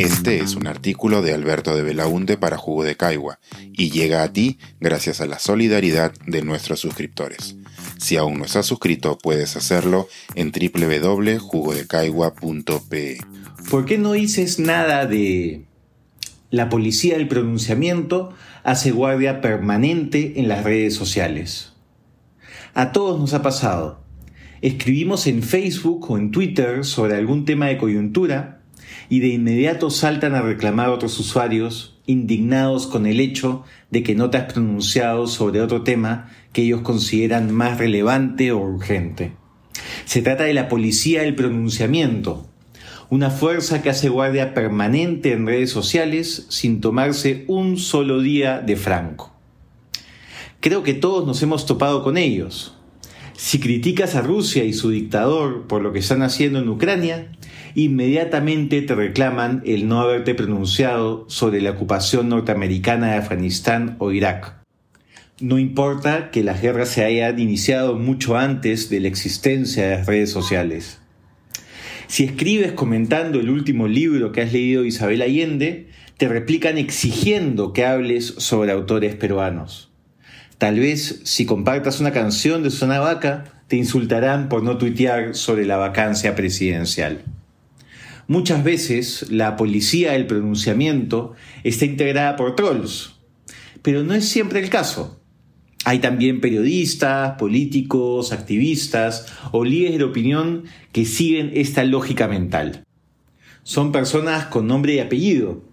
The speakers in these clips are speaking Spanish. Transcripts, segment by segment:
Este es un artículo de Alberto de Belaunte para Jugo de Caigua y llega a ti gracias a la solidaridad de nuestros suscriptores. Si aún no estás suscrito, puedes hacerlo en www.jugodecaigua.pe. ¿Por qué no dices nada de la policía del pronunciamiento hace guardia permanente en las redes sociales? A todos nos ha pasado. Escribimos en Facebook o en Twitter sobre algún tema de coyuntura y de inmediato saltan a reclamar a otros usuarios indignados con el hecho de que no te has pronunciado sobre otro tema que ellos consideran más relevante o urgente. Se trata de la policía del pronunciamiento, una fuerza que hace guardia permanente en redes sociales sin tomarse un solo día de franco. Creo que todos nos hemos topado con ellos. Si criticas a Rusia y su dictador por lo que están haciendo en Ucrania, inmediatamente te reclaman el no haberte pronunciado sobre la ocupación norteamericana de Afganistán o Irak. No importa que las guerras se hayan iniciado mucho antes de la existencia de las redes sociales. Si escribes comentando el último libro que has leído de Isabel Allende, te replican exigiendo que hables sobre autores peruanos. Tal vez si compartas una canción de Zona Vaca, te insultarán por no tuitear sobre la vacancia presidencial. Muchas veces la policía del pronunciamiento está integrada por trolls, pero no es siempre el caso. Hay también periodistas, políticos, activistas o líderes de opinión que siguen esta lógica mental. Son personas con nombre y apellido,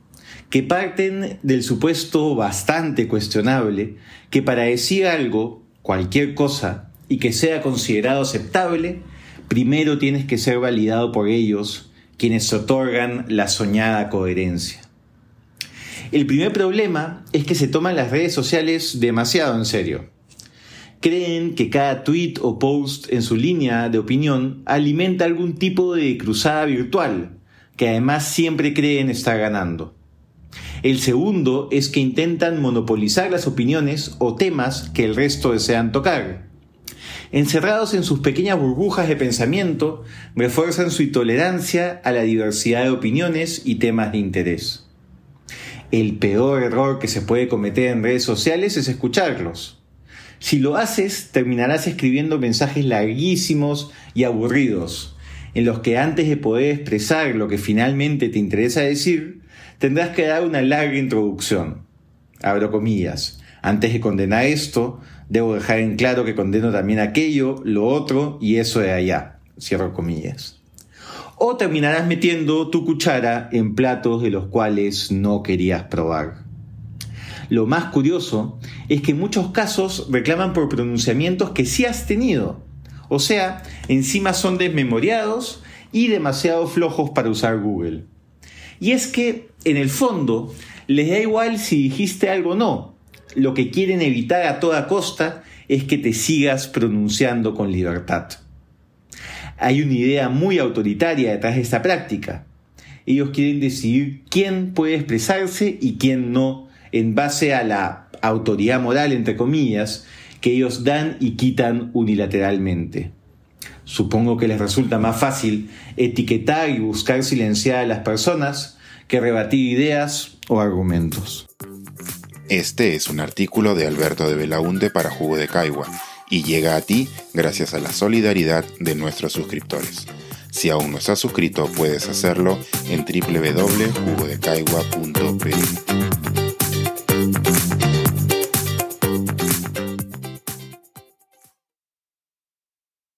que parten del supuesto bastante cuestionable que para decir algo, cualquier cosa, y que sea considerado aceptable, primero tienes que ser validado por ellos quienes otorgan la soñada coherencia. El primer problema es que se toman las redes sociales demasiado en serio. Creen que cada tweet o post en su línea de opinión alimenta algún tipo de cruzada virtual, que además siempre creen estar ganando. El segundo es que intentan monopolizar las opiniones o temas que el resto desean tocar encerrados en sus pequeñas burbujas de pensamiento, refuerzan su intolerancia a la diversidad de opiniones y temas de interés. El peor error que se puede cometer en redes sociales es escucharlos. Si lo haces, terminarás escribiendo mensajes larguísimos y aburridos, en los que antes de poder expresar lo que finalmente te interesa decir, tendrás que dar una larga introducción. Abro comillas. Antes de condenar esto, debo dejar en claro que condeno también aquello, lo otro y eso de allá. Cierro comillas. O terminarás metiendo tu cuchara en platos de los cuales no querías probar. Lo más curioso es que en muchos casos reclaman por pronunciamientos que sí has tenido. O sea, encima son desmemoriados y demasiado flojos para usar Google. Y es que, en el fondo, les da igual si dijiste algo o no, lo que quieren evitar a toda costa es que te sigas pronunciando con libertad. Hay una idea muy autoritaria detrás de esta práctica. Ellos quieren decidir quién puede expresarse y quién no en base a la autoridad moral, entre comillas, que ellos dan y quitan unilateralmente. Supongo que les resulta más fácil etiquetar y buscar silenciar a las personas que rebatir ideas o argumentos. Este es un artículo de Alberto de Belaunte para Jugo de Caigua y llega a ti gracias a la solidaridad de nuestros suscriptores. Si aún no estás suscrito, puedes hacerlo en www.jugodecaigua.pe.